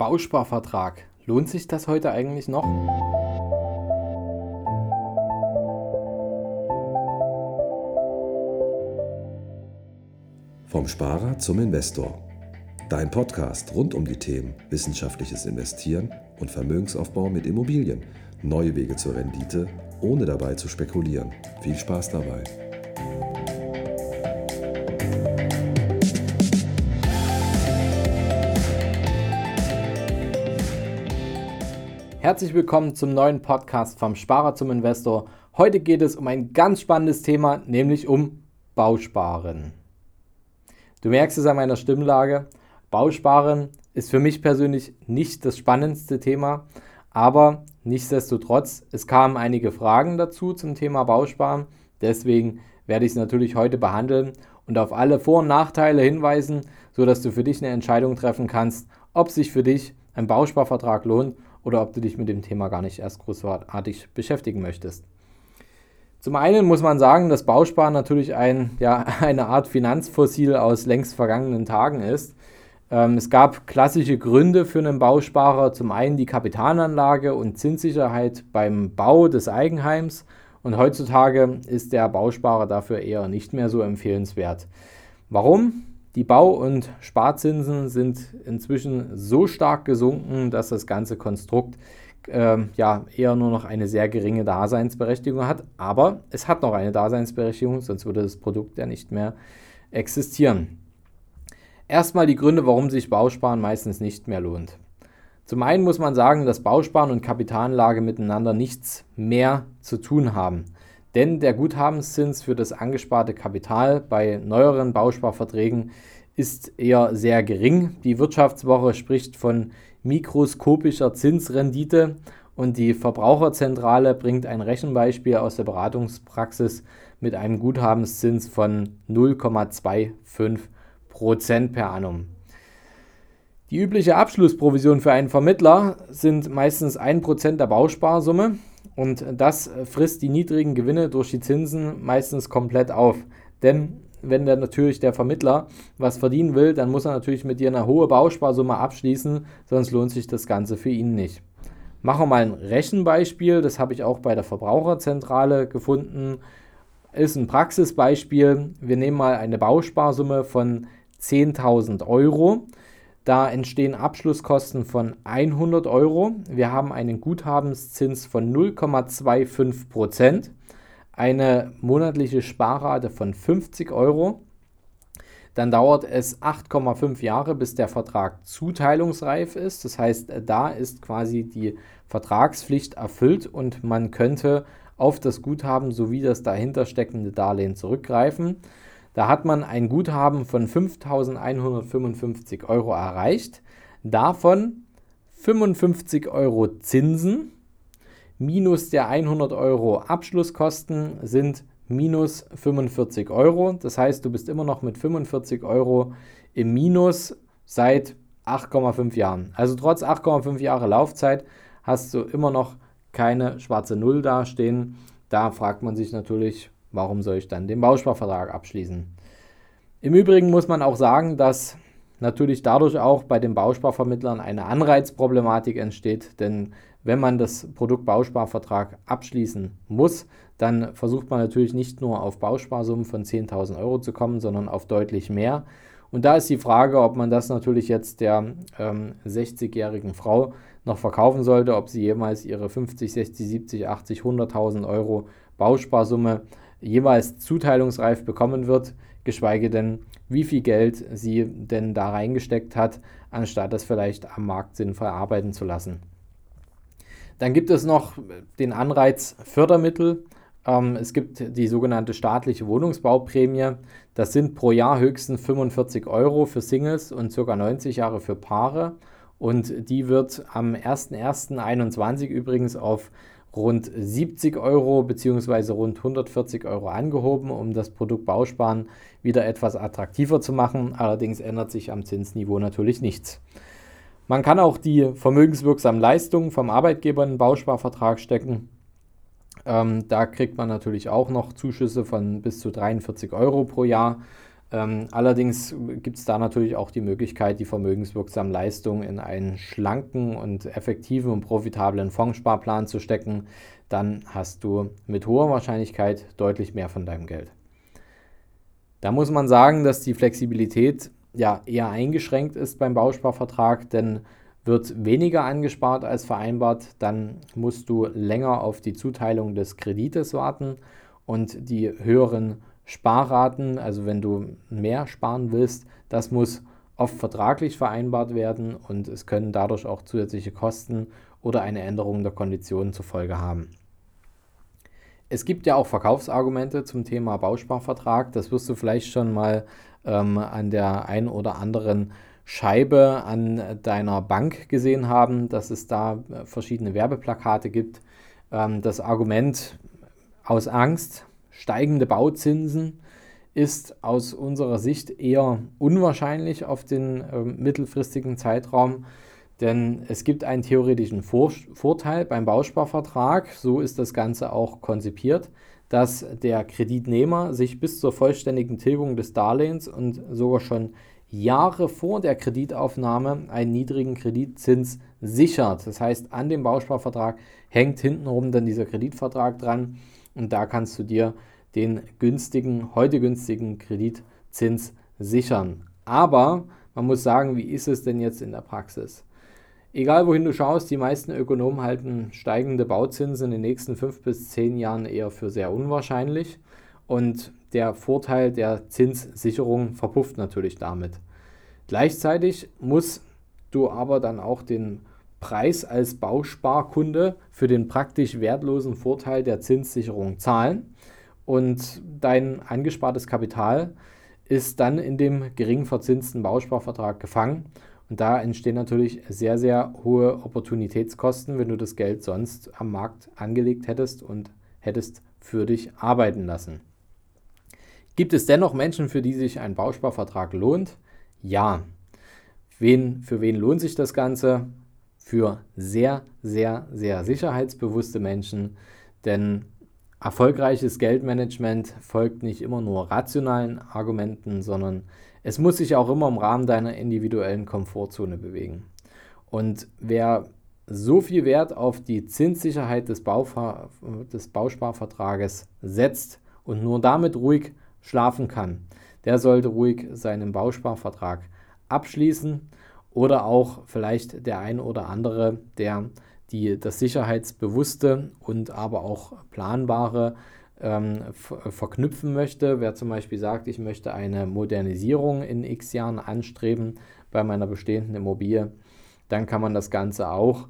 Bausparvertrag. Lohnt sich das heute eigentlich noch? Vom Sparer zum Investor. Dein Podcast rund um die Themen wissenschaftliches Investieren und Vermögensaufbau mit Immobilien. Neue Wege zur Rendite, ohne dabei zu spekulieren. Viel Spaß dabei. Herzlich willkommen zum neuen Podcast vom Sparer zum Investor. Heute geht es um ein ganz spannendes Thema, nämlich um Bausparen. Du merkst es an meiner Stimmlage. Bausparen ist für mich persönlich nicht das spannendste Thema, aber nichtsdestotrotz, es kamen einige Fragen dazu zum Thema Bausparen. Deswegen werde ich es natürlich heute behandeln und auf alle Vor- und Nachteile hinweisen, sodass du für dich eine Entscheidung treffen kannst, ob sich für dich ein Bausparvertrag lohnt oder ob du dich mit dem Thema gar nicht erst großartig beschäftigen möchtest. Zum einen muss man sagen, dass Bausparen natürlich ein, ja, eine Art Finanzfossil aus längst vergangenen Tagen ist. Ähm, es gab klassische Gründe für einen Bausparer. Zum einen die Kapitalanlage und Zinssicherheit beim Bau des Eigenheims. Und heutzutage ist der Bausparer dafür eher nicht mehr so empfehlenswert. Warum? Die Bau- und Sparzinsen sind inzwischen so stark gesunken, dass das ganze Konstrukt äh, ja eher nur noch eine sehr geringe Daseinsberechtigung hat. Aber es hat noch eine Daseinsberechtigung, sonst würde das Produkt ja nicht mehr existieren. Erstmal die Gründe, warum sich Bausparen meistens nicht mehr lohnt. Zum einen muss man sagen, dass Bausparen und Kapitalanlage miteinander nichts mehr zu tun haben. Denn der Guthabenszins für das angesparte Kapital bei neueren Bausparverträgen ist eher sehr gering. Die Wirtschaftswoche spricht von mikroskopischer Zinsrendite und die Verbraucherzentrale bringt ein Rechenbeispiel aus der Beratungspraxis mit einem Guthabenszins von 0,25 Prozent per annum. Die übliche Abschlussprovision für einen Vermittler sind meistens 1% der Bausparsumme. Und das frisst die niedrigen Gewinne durch die Zinsen meistens komplett auf. Denn wenn der natürlich der Vermittler was verdienen will, dann muss er natürlich mit dir eine hohe Bausparsumme abschließen, sonst lohnt sich das Ganze für ihn nicht. Machen wir mal ein Rechenbeispiel, das habe ich auch bei der Verbraucherzentrale gefunden. Ist ein Praxisbeispiel. Wir nehmen mal eine Bausparsumme von 10.000 Euro. Da entstehen Abschlusskosten von 100 Euro. Wir haben einen Guthabenszins von 0,25 Prozent, eine monatliche Sparrate von 50 Euro. Dann dauert es 8,5 Jahre, bis der Vertrag zuteilungsreif ist. Das heißt, da ist quasi die Vertragspflicht erfüllt und man könnte auf das Guthaben sowie das dahinter steckende Darlehen zurückgreifen. Da hat man ein Guthaben von 5.155 Euro erreicht. Davon 55 Euro Zinsen minus der 100 Euro Abschlusskosten sind minus 45 Euro. Das heißt, du bist immer noch mit 45 Euro im Minus seit 8,5 Jahren. Also trotz 8,5 Jahre Laufzeit hast du immer noch keine schwarze Null dastehen. Da fragt man sich natürlich, warum soll ich dann den Bausparvertrag abschließen? Im Übrigen muss man auch sagen, dass natürlich dadurch auch bei den Bausparvermittlern eine Anreizproblematik entsteht, denn wenn man das Produkt Bausparvertrag abschließen muss, dann versucht man natürlich nicht nur auf Bausparsummen von 10.000 Euro zu kommen, sondern auf deutlich mehr. Und da ist die Frage, ob man das natürlich jetzt der ähm, 60-jährigen Frau noch verkaufen sollte, ob sie jemals ihre 50, 60, 70, 80, 100.000 Euro Bausparsumme jeweils zuteilungsreif bekommen wird, geschweige denn, wie viel Geld sie denn da reingesteckt hat, anstatt das vielleicht am Markt sinnvoll arbeiten zu lassen. Dann gibt es noch den Anreiz Fördermittel. Ähm, es gibt die sogenannte staatliche Wohnungsbauprämie. Das sind pro Jahr höchstens 45 Euro für Singles und ca. 90 Jahre für Paare. Und die wird am 01.01.2021 übrigens auf rund 70 Euro bzw. rund 140 Euro angehoben, um das Produkt Bausparen wieder etwas attraktiver zu machen. Allerdings ändert sich am Zinsniveau natürlich nichts. Man kann auch die vermögenswirksamen Leistungen vom Arbeitgeber in den Bausparvertrag stecken. Ähm, da kriegt man natürlich auch noch Zuschüsse von bis zu 43 Euro pro Jahr. Ähm, allerdings gibt es da natürlich auch die Möglichkeit, die vermögenswirksamen Leistungen in einen schlanken und effektiven und profitablen Fondssparplan zu stecken. Dann hast du mit hoher Wahrscheinlichkeit deutlich mehr von deinem Geld. Da muss man sagen, dass die Flexibilität ja eher eingeschränkt ist beim Bausparvertrag, denn wird weniger angespart als vereinbart, dann musst du länger auf die Zuteilung des Kredites warten und die höheren Sparraten, also wenn du mehr sparen willst, das muss oft vertraglich vereinbart werden und es können dadurch auch zusätzliche Kosten oder eine Änderung der Konditionen zur Folge haben. Es gibt ja auch Verkaufsargumente zum Thema Bausparvertrag. Das wirst du vielleicht schon mal ähm, an der einen oder anderen Scheibe an deiner Bank gesehen haben, dass es da verschiedene Werbeplakate gibt. Ähm, das Argument aus Angst, steigende Bauzinsen, ist aus unserer Sicht eher unwahrscheinlich auf den äh, mittelfristigen Zeitraum, denn es gibt einen theoretischen Vor Vorteil beim Bausparvertrag, so ist das Ganze auch konzipiert, dass der Kreditnehmer sich bis zur vollständigen Tilgung des Darlehens und sogar schon Jahre vor der Kreditaufnahme einen niedrigen Kreditzins sichert. Das heißt, an dem Bausparvertrag hängt hintenrum dann dieser Kreditvertrag dran und da kannst du dir den günstigen, heute günstigen Kreditzins sichern. Aber man muss sagen, wie ist es denn jetzt in der Praxis? Egal wohin du schaust, die meisten Ökonomen halten steigende Bauzinsen in den nächsten fünf bis zehn Jahren eher für sehr unwahrscheinlich. Und der Vorteil der Zinssicherung verpufft natürlich damit. Gleichzeitig musst du aber dann auch den Preis als Bausparkunde für den praktisch wertlosen Vorteil der Zinssicherung zahlen und dein angespartes Kapital ist dann in dem gering verzinsten Bausparvertrag gefangen und da entstehen natürlich sehr, sehr hohe Opportunitätskosten, wenn du das Geld sonst am Markt angelegt hättest und hättest für dich arbeiten lassen. Gibt es dennoch Menschen, für die sich ein Bausparvertrag lohnt? Ja. Wen, für wen lohnt sich das Ganze? Für sehr, sehr, sehr sicherheitsbewusste Menschen, denn erfolgreiches Geldmanagement folgt nicht immer nur rationalen Argumenten, sondern es muss sich auch immer im Rahmen deiner individuellen Komfortzone bewegen. Und wer so viel Wert auf die Zinssicherheit des, Bauver des Bausparvertrages setzt und nur damit ruhig schlafen kann, der sollte ruhig seinen Bausparvertrag abschließen oder auch vielleicht der ein oder andere, der die, das sicherheitsbewusste und aber auch planbare ähm, verknüpfen möchte. Wer zum Beispiel sagt, ich möchte eine Modernisierung in x Jahren anstreben bei meiner bestehenden Immobilie, dann kann man das Ganze auch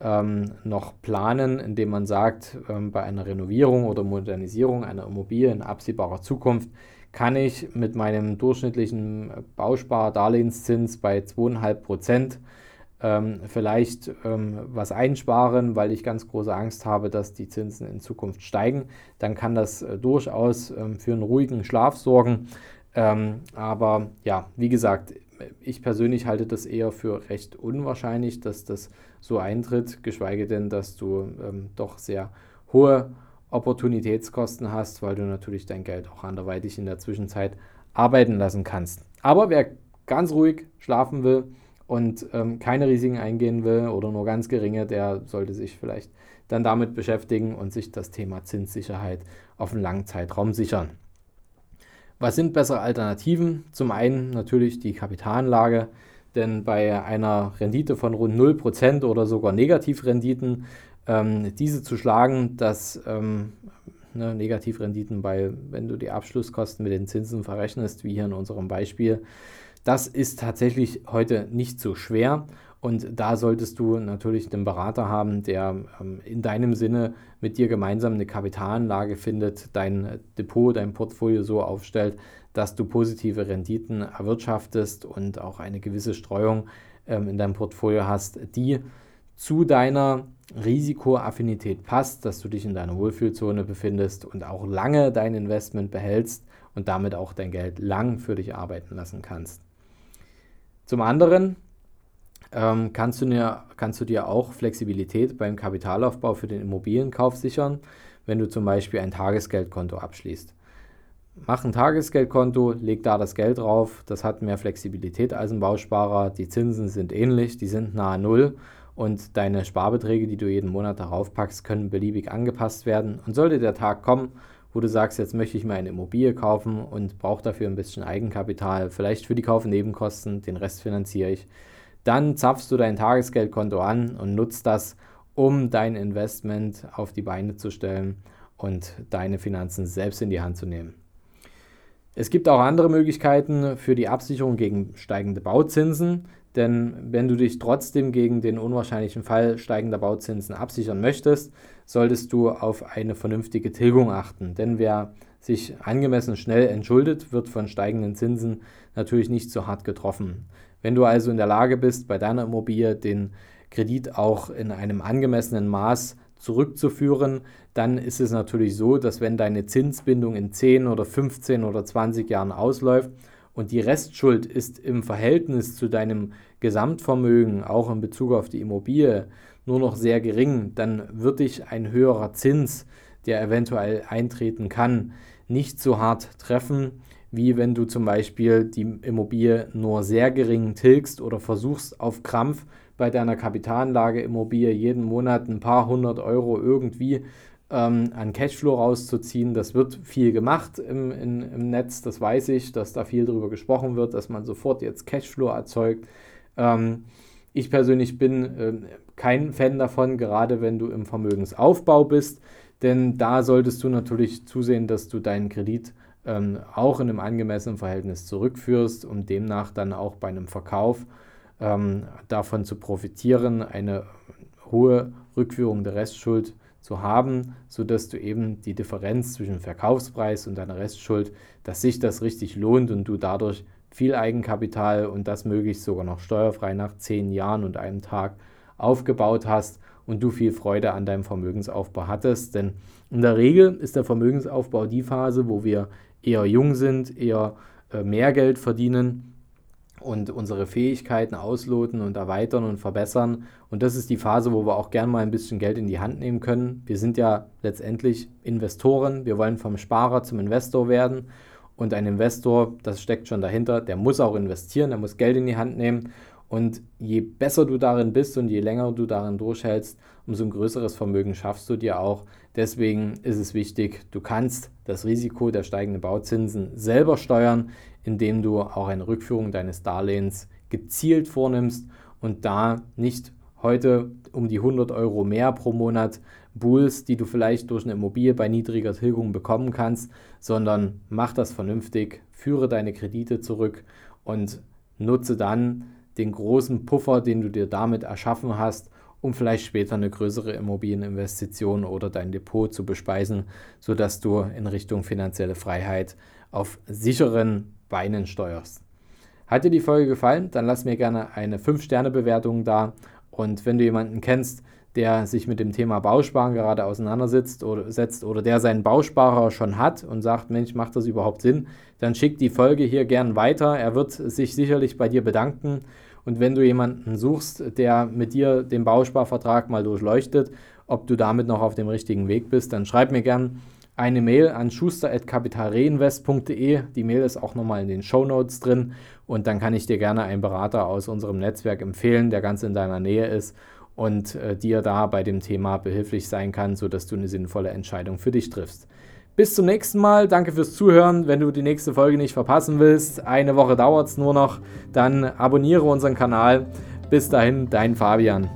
ähm, noch planen, indem man sagt, ähm, bei einer Renovierung oder Modernisierung einer Immobilie in absehbarer Zukunft kann ich mit meinem durchschnittlichen Bauspardarlehenszins bei 2,5 Prozent ähm, vielleicht ähm, was einsparen, weil ich ganz große Angst habe, dass die Zinsen in Zukunft steigen. Dann kann das äh, durchaus ähm, für einen ruhigen Schlaf sorgen. Ähm, aber ja, wie gesagt, ich persönlich halte das eher für recht unwahrscheinlich, dass das so eintritt, geschweige denn, dass du ähm, doch sehr hohe Opportunitätskosten hast, weil du natürlich dein Geld auch anderweitig in der Zwischenzeit arbeiten lassen kannst. Aber wer ganz ruhig schlafen will und ähm, keine Risiken eingehen will oder nur ganz geringe, der sollte sich vielleicht dann damit beschäftigen und sich das Thema Zinssicherheit auf einen langen Zeitraum sichern. Was sind bessere Alternativen? Zum einen natürlich die Kapitalanlage, denn bei einer Rendite von rund 0% oder sogar Negativrenditen, ähm, diese zu schlagen, dass ähm, ne, Negativrenditen bei, wenn du die Abschlusskosten mit den Zinsen verrechnest, wie hier in unserem Beispiel, das ist tatsächlich heute nicht so schwer. Und da solltest du natürlich einen Berater haben, der ähm, in deinem Sinne mit dir gemeinsam eine Kapitalanlage findet, dein Depot, dein Portfolio so aufstellt, dass du positive Renditen erwirtschaftest und auch eine gewisse Streuung ähm, in deinem Portfolio hast, die zu deiner Risikoaffinität passt, dass du dich in deiner Wohlfühlzone befindest und auch lange dein Investment behältst und damit auch dein Geld lang für dich arbeiten lassen kannst. Zum anderen ähm, kannst, du dir, kannst du dir auch Flexibilität beim Kapitalaufbau für den Immobilienkauf sichern, wenn du zum Beispiel ein Tagesgeldkonto abschließt. Mach ein Tagesgeldkonto, leg da das Geld drauf. Das hat mehr Flexibilität als ein Bausparer. Die Zinsen sind ähnlich, die sind nahe Null und deine Sparbeträge, die du jeden Monat darauf packst, können beliebig angepasst werden. Und sollte der Tag kommen, wo du sagst, jetzt möchte ich mir eine Immobilie kaufen und brauche dafür ein bisschen Eigenkapital, vielleicht für die Kaufnebenkosten, den Rest finanziere ich, dann zapfst du dein Tagesgeldkonto an und nutzt das, um dein Investment auf die Beine zu stellen und deine Finanzen selbst in die Hand zu nehmen. Es gibt auch andere Möglichkeiten für die Absicherung gegen steigende Bauzinsen, denn wenn du dich trotzdem gegen den unwahrscheinlichen Fall steigender Bauzinsen absichern möchtest, solltest du auf eine vernünftige Tilgung achten. Denn wer sich angemessen schnell entschuldet, wird von steigenden Zinsen natürlich nicht so hart getroffen. Wenn du also in der Lage bist, bei deiner Immobilie den Kredit auch in einem angemessenen Maß zurückzuführen, dann ist es natürlich so, dass wenn deine Zinsbindung in 10 oder 15 oder 20 Jahren ausläuft und die Restschuld ist im Verhältnis zu deinem Gesamtvermögen, auch in Bezug auf die Immobilie, nur noch sehr gering, dann wird dich ein höherer Zins, der eventuell eintreten kann, nicht so hart treffen, wie wenn du zum Beispiel die Immobilie nur sehr gering tilgst oder versuchst auf Krampf bei deiner Kapitalanlage Immobilie jeden Monat ein paar hundert Euro irgendwie ähm, an Cashflow rauszuziehen. Das wird viel gemacht im, in, im Netz, das weiß ich, dass da viel darüber gesprochen wird, dass man sofort jetzt Cashflow erzeugt. Ähm, ich persönlich bin äh, kein Fan davon, gerade wenn du im Vermögensaufbau bist, denn da solltest du natürlich zusehen, dass du deinen Kredit ähm, auch in einem angemessenen Verhältnis zurückführst, um demnach dann auch bei einem Verkauf ähm, davon zu profitieren, eine hohe Rückführung der Restschuld zu haben, sodass du eben die Differenz zwischen Verkaufspreis und deiner Restschuld, dass sich das richtig lohnt und du dadurch viel Eigenkapital und das möglichst sogar noch steuerfrei nach zehn Jahren und einem Tag aufgebaut hast und du viel Freude an deinem Vermögensaufbau hattest. Denn in der Regel ist der Vermögensaufbau die Phase, wo wir eher jung sind, eher äh, mehr Geld verdienen und unsere Fähigkeiten ausloten und erweitern und verbessern. Und das ist die Phase, wo wir auch gern mal ein bisschen Geld in die Hand nehmen können. Wir sind ja letztendlich Investoren. Wir wollen vom Sparer zum Investor werden. Und ein Investor, das steckt schon dahinter, der muss auch investieren, der muss Geld in die Hand nehmen. Und je besser du darin bist und je länger du darin durchhältst, umso ein größeres Vermögen schaffst du dir auch. Deswegen ist es wichtig, du kannst das Risiko der steigenden Bauzinsen selber steuern, indem du auch eine Rückführung deines Darlehens gezielt vornimmst und da nicht heute um die 100 Euro mehr pro Monat buhlst, die du vielleicht durch eine Immobilie bei niedriger Tilgung bekommen kannst, sondern mach das vernünftig, führe deine Kredite zurück und nutze dann den großen Puffer, den du dir damit erschaffen hast, um vielleicht später eine größere Immobilieninvestition oder dein Depot zu bespeisen, sodass du in Richtung finanzielle Freiheit auf sicheren Beinen steuerst. Hat dir die Folge gefallen? Dann lass mir gerne eine 5-Sterne-Bewertung da. Und wenn du jemanden kennst, der sich mit dem Thema Bausparen gerade auseinandersetzt oder, setzt oder der seinen Bausparer schon hat und sagt, Mensch, macht das überhaupt Sinn, dann schick die Folge hier gern weiter. Er wird sich sicherlich bei dir bedanken. Und wenn du jemanden suchst, der mit dir den Bausparvertrag mal durchleuchtet, ob du damit noch auf dem richtigen Weg bist, dann schreib mir gern eine Mail an schuster.kapitalreinvest.de. Die Mail ist auch nochmal in den Show Notes drin und dann kann ich dir gerne einen Berater aus unserem Netzwerk empfehlen, der ganz in deiner Nähe ist und äh, dir da bei dem Thema behilflich sein kann, sodass du eine sinnvolle Entscheidung für dich triffst. Bis zum nächsten Mal. Danke fürs Zuhören. Wenn du die nächste Folge nicht verpassen willst, eine Woche dauert es nur noch, dann abonniere unseren Kanal. Bis dahin, dein Fabian.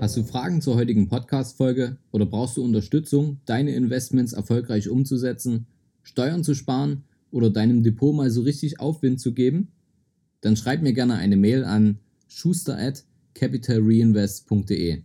Hast du Fragen zur heutigen Podcast-Folge oder brauchst du Unterstützung, deine Investments erfolgreich umzusetzen, Steuern zu sparen oder deinem Depot mal so richtig Aufwind zu geben? Dann schreib mir gerne eine Mail an schuster at capitalreinvest.de.